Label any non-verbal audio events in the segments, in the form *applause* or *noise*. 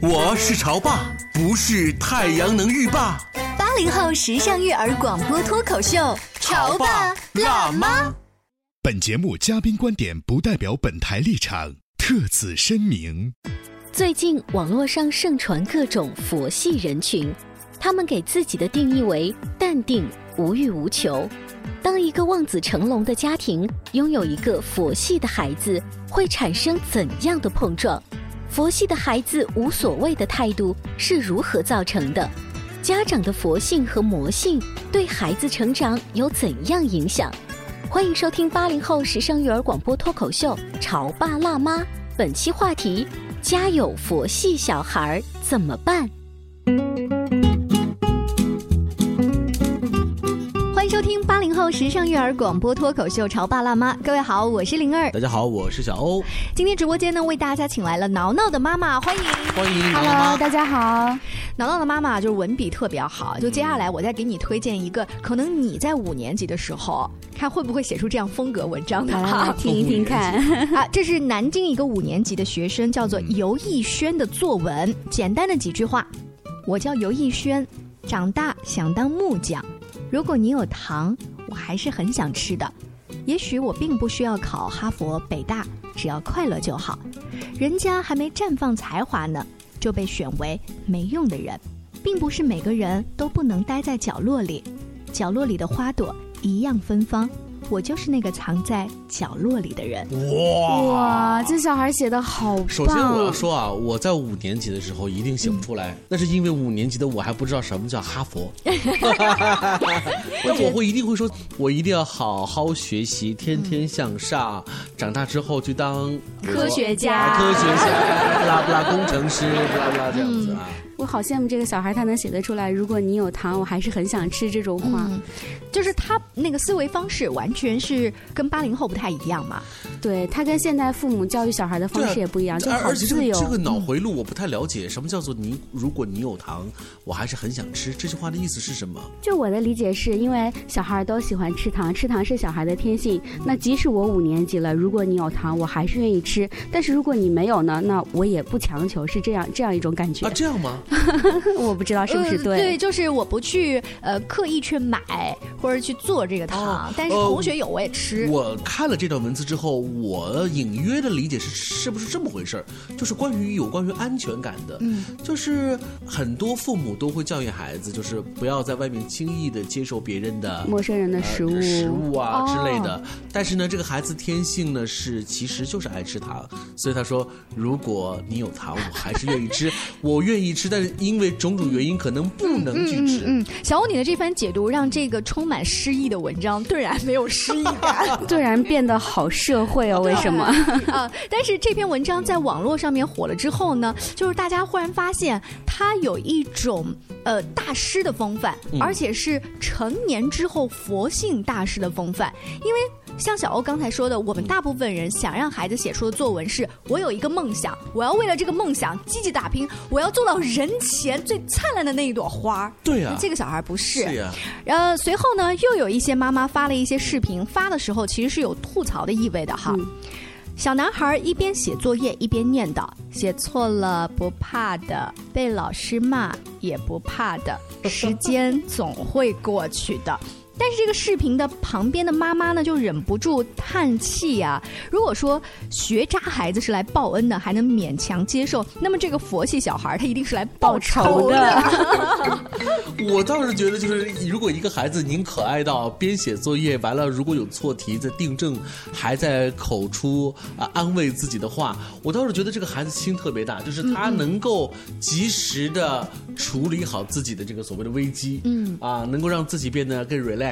我是潮爸，不是太阳能浴霸。八零后时尚育儿广播脱口秀，潮爸辣妈。本节目嘉宾观点不代表本台立场，特此声明。最近网络上盛传各种佛系人群，他们给自己的定义为淡定、无欲无求。当一个望子成龙的家庭拥有一个佛系的孩子，会产生怎样的碰撞？佛系的孩子无所谓的态度是如何造成的？家长的佛性和魔性对孩子成长有怎样影响？欢迎收听八零后时尚育儿广播脱口秀《潮爸辣妈》，本期话题：家有佛系小孩怎么办？收听八零后时尚育儿广播脱口秀《潮爸辣妈》，各位好，我是灵儿，大家好，我是小欧。今天直播间呢，为大家请来了挠挠的妈妈，欢迎，欢迎，Hello，大家好。挠挠的妈妈就是文笔特别好，就接下来我再给你推荐一个，可能你在五年级的时候，看会不会写出这样风格文章的哈，*laughs* 听一听看。*laughs* 啊，这是南京一个五年级的学生，叫做尤逸轩的作文，简单的几句话。我叫尤逸轩，长大想当木匠。如果你有糖，我还是很想吃的。也许我并不需要考哈佛、北大，只要快乐就好。人家还没绽放才华呢，就被选为没用的人，并不是每个人都不能待在角落里。角落里的花朵一样芬芳。我就是那个藏在角落里的人。哇哇，这小孩写的好棒！首先我要说啊，我在五年级的时候一定写不出来，那是因为五年级的我还不知道什么叫哈佛。*laughs* 那我会一定会说，我一定要好好学习，天天向上，长大之后去当科学家、科学家、布拉布拉工程师、布拉布拉这样子啊。我好羡慕这个小孩，他能写得出来。如果你有糖，我还是很想吃这种话。嗯，就是他那个思维方式完全是跟八零后不太一样嘛。对他跟现代父母教育小孩的方式也不一样，就好自由。这个脑回路我不太了解，什么叫做你？如果你有糖，我还是很想吃。这句话的意思是什么？就我的理解是，因为小孩都喜欢吃糖，吃糖是小孩的天性。那即使我五年级了，如果你有糖，我还是愿意吃。但是如果你没有呢，那我也不强求，是这样这样一种感觉啊？这样吗？*laughs* 我不知道是不是对，对，就是我不去呃刻意去买或者去做这个糖，但是同学有我也吃。我看了这段文字之后，我隐约的理解是是不是这么回事儿？就是关于有关于安全感的，嗯，就是很多父母都会教育孩子，就是不要在外面轻易的接受别人的陌生人的食物、食物啊之类的。但是呢，这个孩子天性呢是其实就是爱吃糖，所以他说，如果你有糖，我还是愿意吃，*laughs* 我愿意吃，但是因为种种原因可能不能去吃。嗯，小欧，你的这番解读让这个充满诗意的文章 *laughs* 顿然没有诗意感，*laughs* 顿然变得好社会哦？为什么？*laughs* 啊！但是这篇文章在网络上面火了之后呢，就是大家忽然发现它有一种呃大师的风范，而且是成年之后佛性大师的风范，因为。像小欧刚才说的，我们大部分人想让孩子写出的作文是：我有一个梦想，我要为了这个梦想积极打拼，我要做到人前最灿烂的那一朵花。对呀，这个小孩不是。是呀。呃，随后呢，又有一些妈妈发了一些视频，发的时候其实是有吐槽的意味的哈。小男孩一边写作业一边念叨：“写错了不怕的，被老师骂也不怕的，时间总会过去的。”但是这个视频的旁边的妈妈呢，就忍不住叹气啊。如果说学渣孩子是来报恩的，还能勉强接受，那么这个佛系小孩他一定是来报仇的。*laughs* 我倒是觉得，就是如果一个孩子您可爱到边写作业完了，如果有错题在订正，还在口出啊安慰自己的话，我倒是觉得这个孩子心特别大，就是他能够及时的处理好自己的这个所谓的危机，嗯啊，能够让自己变得更 relax。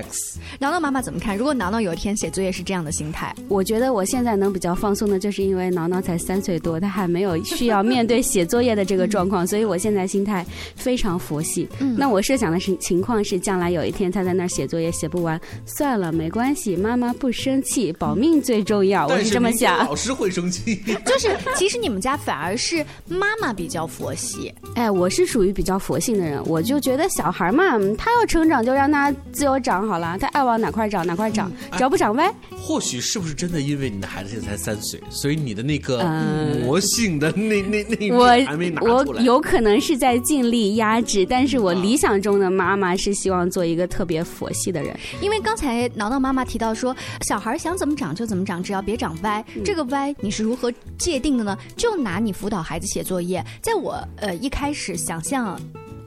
挠挠妈妈怎么看？如果挠挠有一天写作业是这样的心态，我觉得我现在能比较放松的，就是因为挠挠才三岁多，他还没有需要面对写作业的这个状况，所以我现在心态非常佛系。嗯那我设想的是情况是，将来有一天他在那儿写作业写不完，算了，没关系，妈妈不生气，保命最重要。我是这么想。老师会生气，*laughs* 就是其实你们家反而是妈妈比较佛系。哎，我是属于比较佛性的人，我就觉得小孩嘛，他要成长就让他自由长好了，他爱往哪块长哪块长，只要不长歪。或许是不是真的因为你的孩子现在才三岁，所以你的那个魔性的那那那我还没拿出来？我有可能是在尽力压制，但是我理想中的妈妈是希望做一个特别佛系的人。因为刚才挠挠妈妈提到说，小孩想怎么长就怎么长，只要别长歪。这个歪你是如何界定的呢？就拿你辅导孩子写作业，在我呃一开始想象。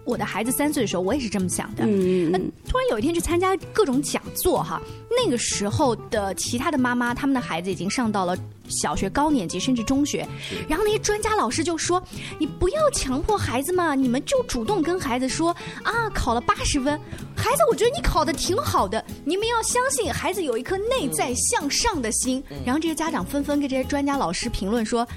我的孩子三岁的时候，我也是这么想的。嗯，那突然有一天去参加各种讲座哈，那个时候的其他的妈妈，他们的孩子已经上到了小学高年级甚至中学，然后那些专家老师就说：“你不要强迫孩子嘛，你们就主动跟孩子说啊，考了八十分，孩子，我觉得你考的挺好的，你们要相信孩子有一颗内在向上的心。”然后这些家长纷纷跟这些专家老师评论说。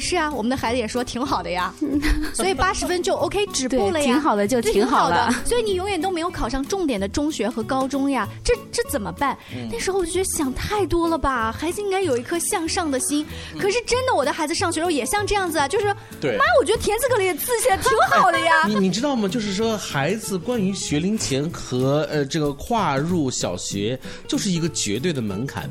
是啊，我们的孩子也说挺好的呀，*laughs* 所以八十分就 OK 止步了呀，挺好的就挺好的。所以你永远都没有考上重点的中学和高中呀，这这怎么办？那时候我就觉得想太多了吧，孩子应该有一颗向上的心。可是真的，我的孩子上学时候也像这样子啊，就是妈，我觉得田字格里字写的挺好的呀。*laughs* 你你知道吗？就是说孩子关于学龄前和呃这个跨入小学就是一个绝对的门槛。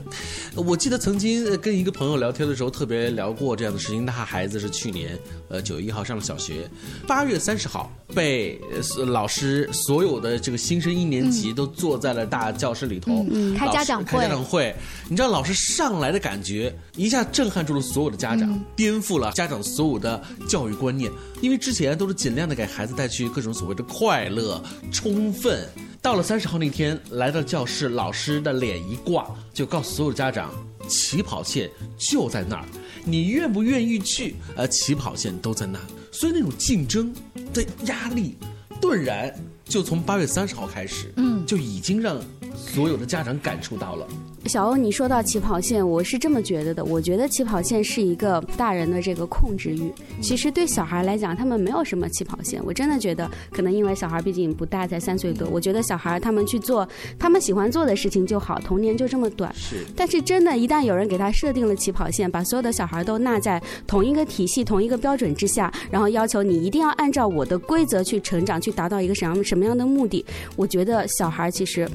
我记得曾经跟一个朋友聊天的时候，特别聊过这样的事情。他孩子是去年呃九月一号上了小学，八月三十号被老师所有的这个新生一年级都坐在了大教室里头嗯开家长会。开家长会，你知道老师上来的感觉一下震撼住了所有的家长，颠覆了家长所有的教育观念。因为之前都是尽量的给孩子带去各种所谓的快乐、充分。到了三十号那天来到教室，老师的脸一挂，就告诉所有家长，起跑线就在那儿。你愿不愿意去？呃，起跑线都在那，所以那种竞争的压力，顿然就从八月三十号开始，嗯，就已经让所有的家长感受到了。小欧，你说到起跑线，我是这么觉得的。我觉得起跑线是一个大人的这个控制欲。其实对小孩来讲，他们没有什么起跑线。我真的觉得，可能因为小孩毕竟不大，才三岁多。我觉得小孩他们去做他们喜欢做的事情就好，童年就这么短。是。但是真的，一旦有人给他设定了起跑线，把所有的小孩都纳在同一个体系、同一个标准之下，然后要求你一定要按照我的规则去成长，去达到一个什么什么样的目的，我觉得小孩其实。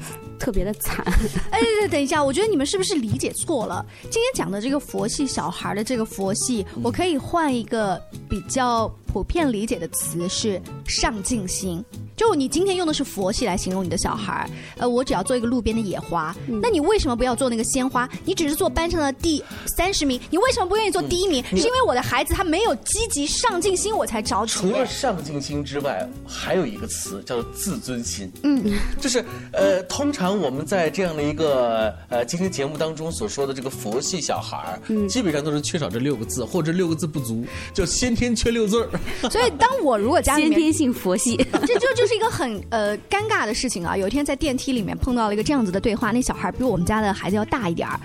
特别的惨，*laughs* 哎，等一下，我觉得你们是不是理解错了？今天讲的这个佛系小孩的这个佛系，我可以换一个比较普遍理解的词是上进心。就你今天用的是佛系来形容你的小孩呃，我只要做一个路边的野花，那你为什么不要做那个鲜花？你只是做班上的第三十名，你为什么不愿意做第一名？是因为我的孩子他没有积极上进心，我才着急。除了上进心之外，还有一个词叫做自尊心。嗯，就是呃，通常我们在这样的一个呃今天节目当中所说的这个佛系小孩嗯，基本上都是缺少这六个字，或者六个字不足，就先天缺六字儿。*laughs* 所以当我如果家里先天性佛系，这就就。是一个很呃尴尬的事情啊！有一天在电梯里面碰到了一个这样子的对话，那小孩比我们家的孩子要大一点儿，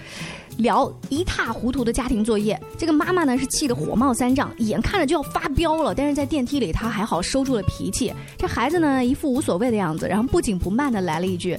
聊一塌糊涂的家庭作业。这个妈妈呢是气得火冒三丈，眼看着就要发飙了，但是在电梯里她还好收住了脾气。这孩子呢一副无所谓的样子，然后不紧不慢的来了一句：“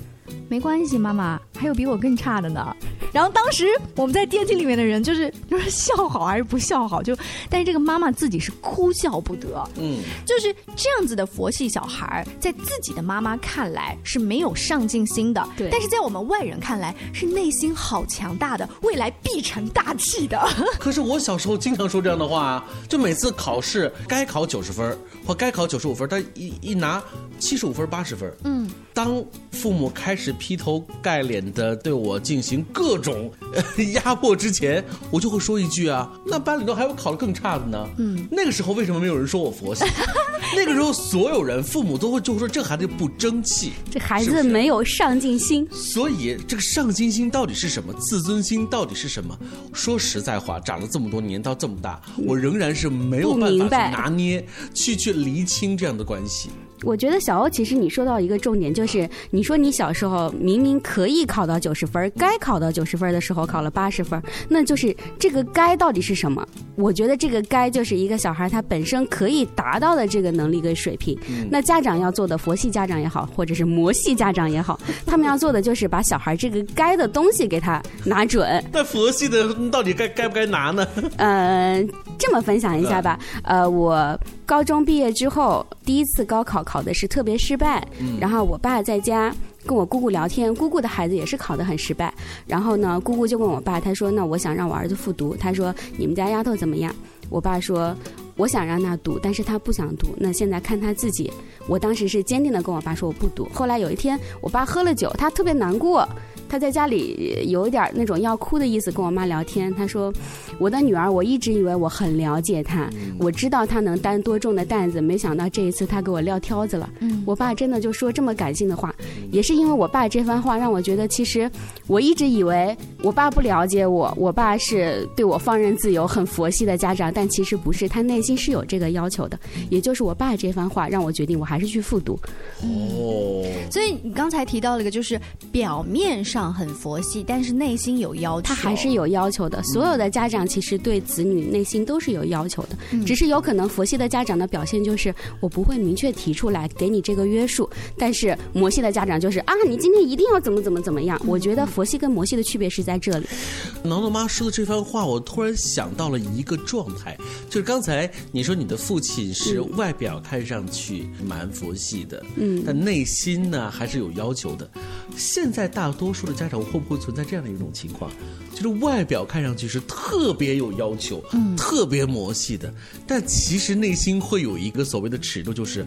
没关系，妈妈还有比我更差的呢。”然后当时我们在电梯里面的人就是就是笑好还是不笑好，就但是这个妈妈自己是哭笑不得，嗯，就是这样子的佛系小孩，在自己的妈妈看来是没有上进心的，对，但是在我们外人看来是内心好强大的，未来必成大器的。*laughs* 可是我小时候经常说这样的话，就每次考试该考九十分或该考九十五分，他一一拿七十五分八十分，嗯。当父母开始劈头盖脸的对我进行各种、呃、压迫之前，我就会说一句啊，那班里头还有考得更差的呢。嗯，那个时候为什么没有人说我佛系？*laughs* 那个时候所有人父母都会就说这孩子不争气，这孩子没有上进心。所以这个上进心到底是什么？自尊心到底是什么？说实在话，长了这么多年到这么大，我仍然是没有办法去拿捏、去去厘清这样的关系。我觉得小欧，其实你说到一个重点，就是你说你小时候明明可以考到九十分，该考到九十分的时候考了八十分，那就是这个该到底是什么？我觉得这个该就是一个小孩他本身可以达到的这个能力跟水平。那家长要做的，佛系家长也好，或者是魔系家长也好，*laughs* 他们要做的就是把小孩这个该的东西给他拿准。那佛系的到底该该不该拿呢？呃，这么分享一下吧。*laughs* 呃，我高中毕业之后第一次高考。考的是特别失败，然后我爸在家跟我姑姑聊天，姑姑的孩子也是考得很失败，然后呢，姑姑就问我爸，他说：“那我想让我儿子复读。”他说：“你们家丫头怎么样？”我爸说：“我想让他读，但是他不想读。那现在看他自己。”我当时是坚定的跟我爸说：“我不读。”后来有一天，我爸喝了酒，他特别难过。他在家里有一点那种要哭的意思，跟我妈聊天。他说：“我的女儿，我一直以为我很了解她，我知道她能担多重的担子，没想到这一次她给我撂挑子了。”嗯我爸真的就说这么感性的话，也是因为我爸这番话让我觉得，其实我一直以为我爸不了解我，我爸是对我放任自由、很佛系的家长，但其实不是，他内心是有这个要求的。也就是我爸这番话让我决定，我还是去复读。哦，所以你刚才提到了一个，就是表面上。很佛系，但是内心有要求，他还是有要求的。所有的家长其实对子女内心都是有要求的，只是有可能佛系的家长的表现就是我不会明确提出来给你这个约束，但是魔系的家长就是啊，你今天一定要怎么怎么怎么样。我觉得佛系跟魔系的区别是在这里。挠挠妈说的这番话，我突然想到了一个状态，就是刚才你说你的父亲是外表看上去蛮佛系的，嗯，但内心呢还是有要求的。现在大多数的家长会不会存在这样的一种情况，就是外表看上去是特别有要求、嗯，特别魔系的，但其实内心会有一个所谓的尺度，就是，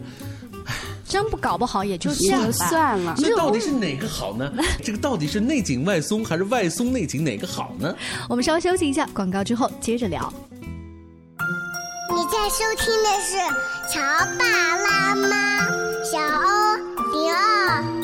唉，真不搞不好也就算算了。那到底是哪个好呢？这个到底是内紧外松还是外松内紧哪个好呢？*laughs* 我们稍微休息一下，广告之后接着聊。你在收听的是《乔爸拉妈》，小欧零二。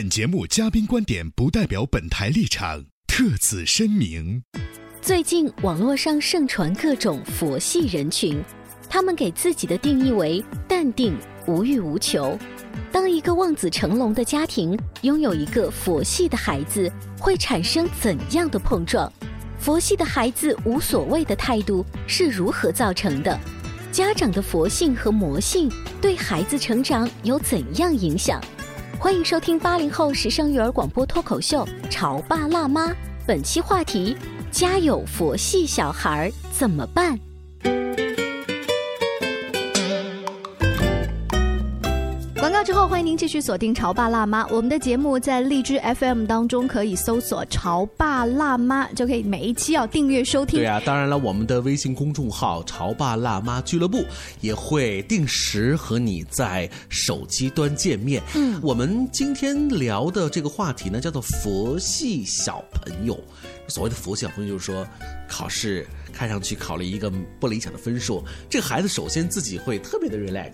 本节目嘉宾观点不代表本台立场，特此声明。最近网络上盛传各种佛系人群，他们给自己的定义为淡定、无欲无求。当一个望子成龙的家庭拥有一个佛系的孩子，会产生怎样的碰撞？佛系的孩子无所谓的态度是如何造成的？家长的佛性和魔性对孩子成长有怎样影响？欢迎收听八零后时尚育儿广播脱口秀《潮爸辣妈》，本期话题：家有佛系小孩怎么办？之后，欢迎您继续锁定《潮爸辣妈》。我们的节目在荔枝 FM 当中可以搜索“潮爸辣妈”，就可以每一期要订阅收听。对啊，当然了，我们的微信公众号“潮爸辣妈俱乐部”也会定时和你在手机端见面。嗯，我们今天聊的这个话题呢，叫做“佛系小朋友”。所谓的“佛系小朋友”，就是说考试看上去考了一个不理想的分数，这个孩子首先自己会特别的 relax。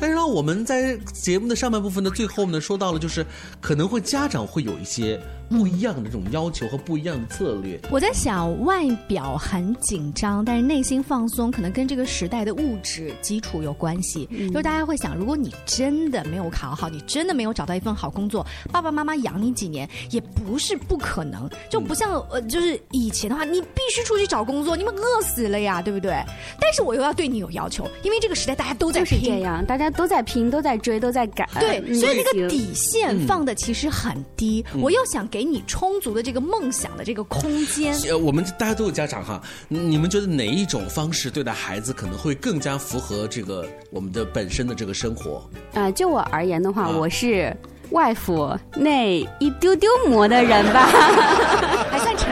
但是呢，我们在节目的上半部分的最后呢，说到了就是可能会家长会有一些不一样的这种要求和不一样的策略。我在想，外表很紧张，但是内心放松，可能跟这个时代的物质基础有关系。就是大家会想，如果你真的没有考好，你真的没有找到一份好工作，爸爸妈妈养你几年也不是不可能。就不像呃，就是以前的话，你必须出去找工作，你们饿死了呀，对不对？但是我又要对你有要求，因为这个时代大家都在就是拼这样，大家都在拼，都在追，都在赶。对，嗯所以那个底线放的其实很低。嗯我又想给你充足的这个梦想的这个空间。呃，我们大家都有家长哈，你们觉得哪一种方式对待孩子可能会更加符合这个我们的本身的这个生活？呃，就我而言的话，啊我是外父内一丢丢魔的人吧，*laughs* 还算诚实吧。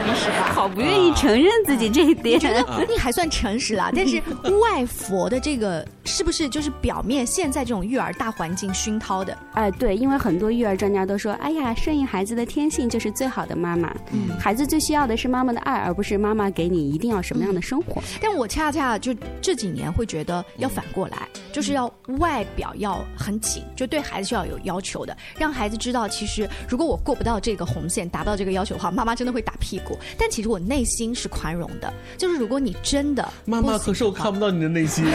好不愿意承认自己这一点。我觉得你还算诚实了，但是外佛的这个是不是就是 *laughs* 表面现在这种育儿大环境熏陶的？哎、对，因为很多育儿专家都说，哎呀，顺应孩子的天性就是最好的妈妈。嗯孩子最需要的是妈妈的爱，而不是妈妈给你一定要什么样的生活。但我恰恰就这几年会觉得要反过来，就是要外表要很紧，就对孩子是要有要求的，让孩子知道，其实如果我过不到这个红线，达不到这个要求的话，妈妈真的会打屁股。但其实我内心是宽容的，就是如果你真的妈妈，可是我看不到你的内心。*laughs*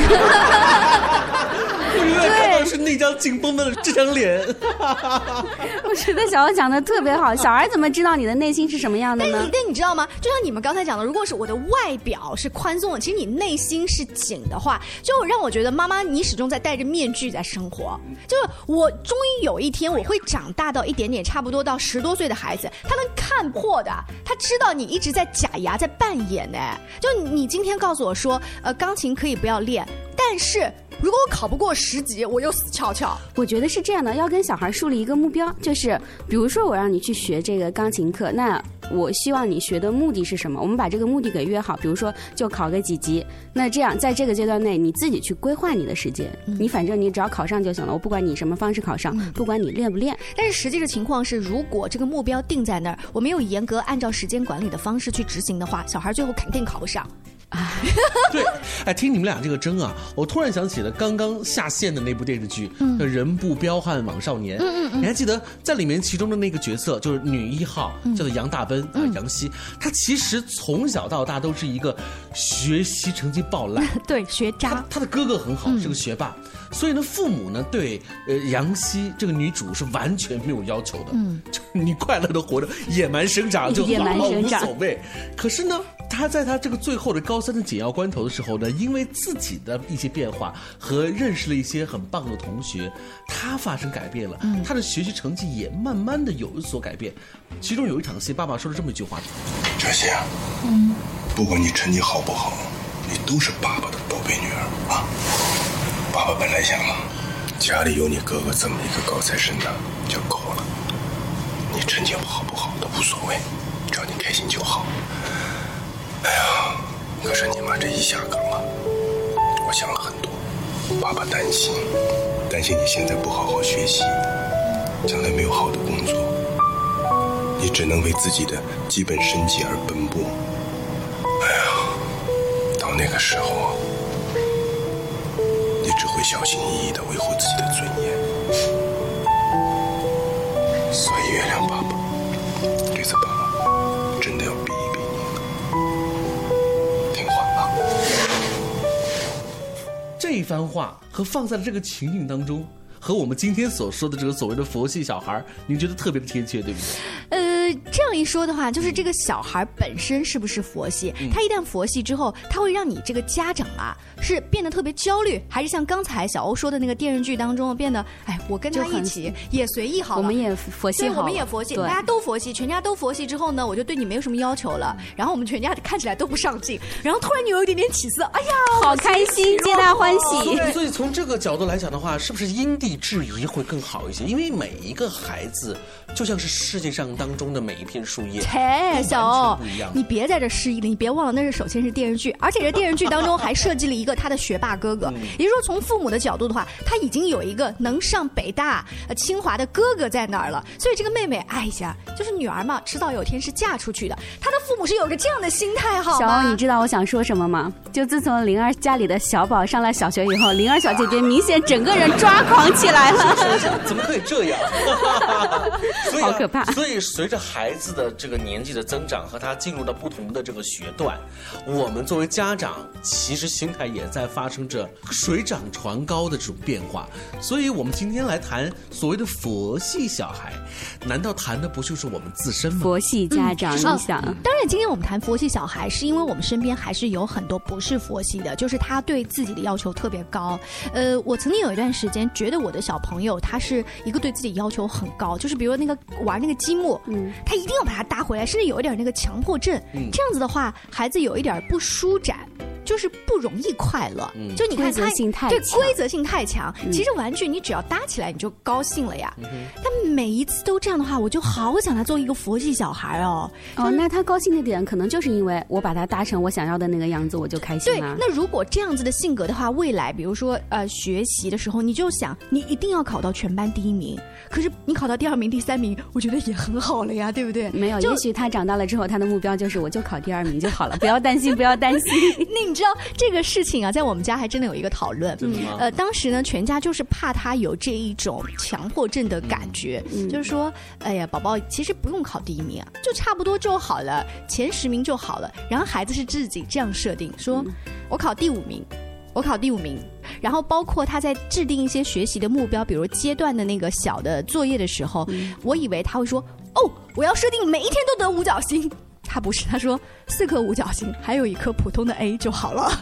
我永远看到的是那张紧绷的这张脸。*laughs* 我觉得小欧讲的特别好，小孩怎么知道你的内心是什么样的呢但你？但你知道吗？就像你们刚才讲的，如果是我的外表是宽松的，其实你内心是紧的话，就让我觉得妈妈你始终在戴着面具在生活。就是我终于有一天我会长大到一点点，差不多到十多岁的孩子，他能看破的，他知道你一直在假牙在扮演呢。就你今天告诉我说，呃，钢琴可以不要练，但是如果我考不过十级，我又死翘翘。我觉得是这样的，要跟小孩树立一个目标，就是比如说我让你去学这个钢琴课，那我希望你学的目的是什么？我们把这个目的给约好，比如说就考个几级。那这样在这个阶段内，你自己去规划你的时间，你反正你只要考上就行了，我不管你什么方式考上，不管你练不练。但是实际的情况是，如果这个目标定在那儿，我没有严格按照时间管理的方式去执行的话，小孩最后肯定考不上。*laughs* 对，哎，听你们俩这个争啊，我突然想起了刚刚下线的那部电视剧，嗯叫《人不彪悍枉少年》。嗯嗯嗯你还记得在里面其中的那个角色就是女一号，嗯叫做杨大奔啊、杨希，她其实从小到大都是一个学习成绩爆烂。*laughs* 对，学渣。她的哥哥很好，是个学霸，所以呢，父母呢对呃杨希这个女主是完全没有要求的，嗯就你快乐的活着，野蛮生长就野蛮好生长无所谓。可是呢，他在他这个最后的高三的紧要关头的时候呢，因为自己的一些变化和认识了一些很棒的同学，他发生改变了，嗯他的学习成绩也慢慢的有所改变。其中有一场戏，爸爸说了这么一句话：哲熙啊，不管你成绩好不好，你都是爸爸的宝贝女儿啊。爸爸本来想啊，家里有你哥哥这么一个高材生的就够了，你成绩好不好都无所谓，只要你开心就可是你妈这一下岗啊，我想了很多，爸爸担心，担心你现在不好好学习，将来没有好的工作。你只能为自己的基本生计而奔波。哎呀，到那个时候，你只会小心翼翼的维护自己的尊严。所以原谅爸爸，这次爸爸这番话和放在了这个情景当中，和我们今天所说的这个所谓的佛系小孩儿，您觉得特别的贴切，对不对？呃，这样一说的话，就是这个小孩本身是不是佛系？嗯。他一旦佛系之后，他会让你这个家长啊，是变得特别焦虑，还是像刚才小欧说的那个电视剧当中变得，哎，我跟他一起也随意好了，我们也佛系对，好我们也佛系，大家都佛系，全家都佛系之后呢，我就对你没有什么要求了，然后我们全家看起来都不上进，然后突然你有一点点起色，哎呀，好开心，皆大欢喜。所以从这个角度来讲的话，是不是因地制宜会更好一些？因为每一个孩子就像是世界上当中的的每一片树叶，切，小欧不一样，你别在这失忆了，你别忘了那是首先是电视剧，而且这电视剧当中还设计了一个他的学霸哥哥，也就是说从父母的角度的话，他已经有一个能上北大、呃清华的哥哥在那儿了，所以这个妹妹，哎呀，就是女儿嘛，迟早有天是嫁出去的，她的父母是有个这样的心态，好小？欧，你知道我想说什么吗？就自从灵儿家里的小宝上了小学以后，灵儿小姐姐明显整个人抓狂起来了。怎么可以这样？*laughs* 所以、啊、好可怕所以随着孩子的这个年纪的增长和他进入到不同的这个学段，我们作为家长，其实心态也在发生着水涨船高的这种变化。所以我们今天来谈所谓的佛系小孩，难道谈的不就是我们自身吗？佛系家长，哦你想？当然，今天我们谈佛系小孩，是因为我们身边还是有很多不是佛系的，就是他对自己的要求特别高。呃，我曾经有一段时间觉得我的小朋友他是一个对自己要求很高，就是比如那个玩那个积木，嗯，他一定要把它搭回来，甚至有一点那个强迫症。嗯这样子的话，孩子有一点不舒展。就是不容易快乐，嗯就你看他规则性太对规则性太强。嗯其实玩具你只要搭起来你就高兴了呀。嗯但每一次都这样的话，我就好想他做一个佛系小孩哦。哦，那他高兴的点可能就是因为我把他搭成我想要的那个样子，我就开心对，了。那如果这样子的性格的话，未来比如说呃学习的时候，你就想你一定要考到全班第一名。可是你考到第二名、第三名，我觉得也很好了呀，对不对？没有，也许他长大了之后，他的目标就是我就考第二名就好了，*laughs* 不要担心，不要担心。*laughs* 那你知道这个事情啊，在我们家还真的有一个讨论。呃，当时呢，全家就是怕他有这一种强迫症的感觉，嗯就是说，哎呀，宝宝其实不用考第一名啊，就差不多就好了，前十名就好了。然后孩子是自己这样设定，说、嗯我考第五名。我考第五名，然后包括他在制定一些学习的目标，比如阶段的那个小的作业的时候，嗯我以为他会说：“哦，我要设定每一天都得五角星。”他不是，他说四颗五角星，还有一颗普通的 A 就好了。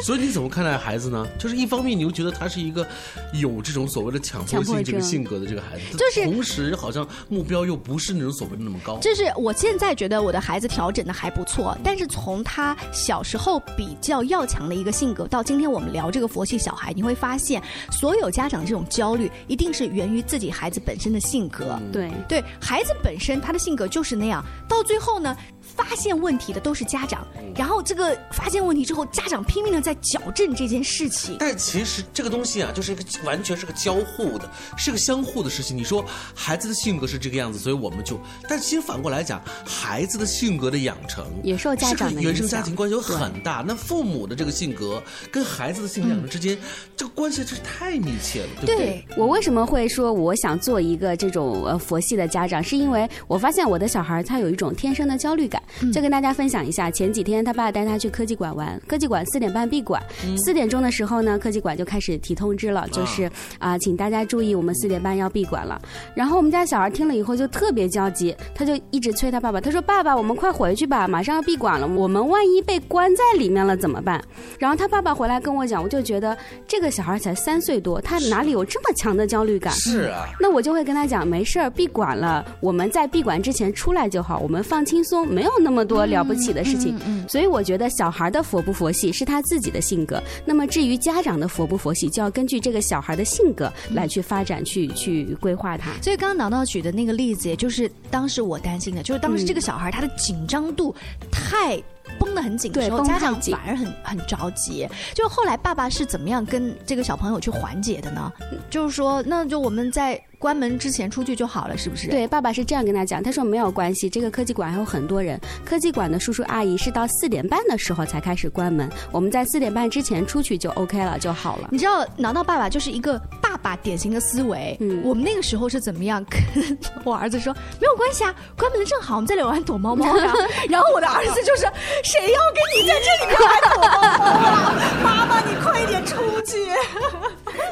*laughs* 所以你怎么看待孩子呢？就是一方面你又觉得他是一个有这种所谓的强迫性这个性格的这个孩子，就是同时好像目标又不是那种所谓的那么高。就是我现在觉得我的孩子调整的还不错，但是从他小时候比较要强的一个性格，到今天我们聊这个佛系小孩，你会发现，所有家长这种焦虑，一定是源于自己孩子本身的性格。对对孩子本身他的性格就是那样，到最后呢，发现问题的都是家长，然后这个发现问题之后，家长拼命的在矫正这件事情。但其实这个东西啊，就是一个完全是个交互的，是个相互的事情。你说孩子的性格是这个样子，所以我们就，但其实反过来讲，孩子的性格的养成也受家长的原生家庭关系有很大。那父母的这个性格跟孩子的性格养成之间，这个关系真是太密切了，对不对？我为什么会说我想做一个这种呃佛系的家长，是因为我发现我的小孩他有一种天生的焦虑感。就跟大家分享一下，前几天他爸带他去科技馆玩，科技馆四点半闭馆，四、点钟的时候呢，科技馆就开始提通知了，就是啊、请大家注意，我们四点半要闭馆了。然后我们家小孩听了以后就特别焦急，他就一直催他爸爸，他说：“爸爸，我们快回去吧，马上要闭馆了，我们万一被关在里面了怎么办？”然后他爸爸回来跟我讲，我就觉得这个小孩才三岁多，他哪里有这么强的焦虑感？是啊。那我就会跟他讲，没事儿，闭馆了，我们在闭馆之前出来就好，我们放轻松，没有那么多了不起的事情。所以我觉得小孩的佛不佛系是他自己的性格，那么至于家长的佛不佛系，就要根据这个小孩的性格来去发展、去去规划他。所以刚刚挠挠举的那个例子，也就是当时我担心的，就是当时这个小孩他的紧张度太。绷得很紧的时候，家长反而很很着急。就后来爸爸是怎么样跟这个小朋友去缓解的呢？就是说，那就我们在关门之前出去就好了，是不是？对，爸爸是这样跟他讲，他说没有关系，这个科技馆还有很多人，科技馆的叔叔阿姨是到四点半的时候才开始关门，我们在四点半之前出去就 OK 了就好了。你知道，挠挠爸爸就是一个爸爸典型的思维。嗯我们那个时候是怎么样跟我儿子说，没有关系啊，关门了正好，我们在里玩躲猫猫呀。*laughs* 然后我的儿子就是，谁要跟你在这里面玩躲猫猫啊？妈妈，你快点出去。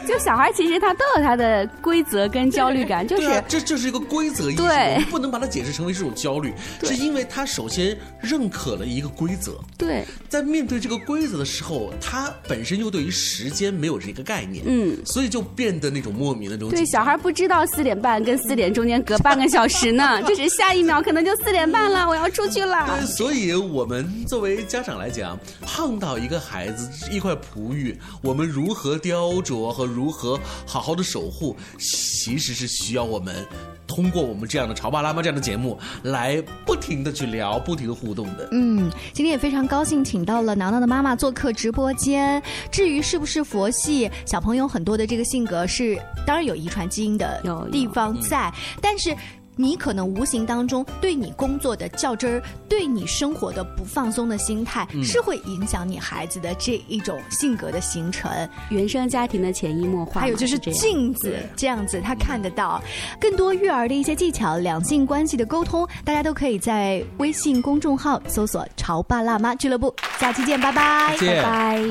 就小孩其实他都有他的规则跟焦虑感，就是这这是一个规则意识，对我们不能把它解释成为这种焦虑，是因为他首先认可了一个规则，对，在面对这个规则的时候，他本身又对于时间没有这个概念，嗯，所以就变得那种莫名的那种对，小孩不知道四点半跟四点中间隔半个小时呢，就是下一秒可能就四点半了，我要出去了对，。所以我们作为家长来讲，碰到一个孩子一块璞玉，我们如何雕琢和如何好好的守护，其实是需要我们。通过我们这样的潮爸辣妈这样的节目，来不停的去聊，不停的互动的。嗯，今天也非常高兴，请到了囊囊的妈妈做客直播间。至于是不是佛系，小朋友很多的这个性格是，当然有遗传基因的地方在，但是。你可能无形当中对你工作的较真儿，对你生活的不放松的心态，是会影响你孩子的这一种性格的形成。原生家庭的潜移默化，还有就是镜子这样子，他看得到更多育儿的一些技巧，两性关系的沟通，大家都可以在微信公众号搜索“潮爸辣妈俱乐部”。下期见，拜拜，拜拜。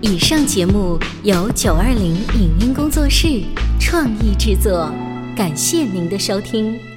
以上节目由九二零影音工作室创意制作。感谢您的收听。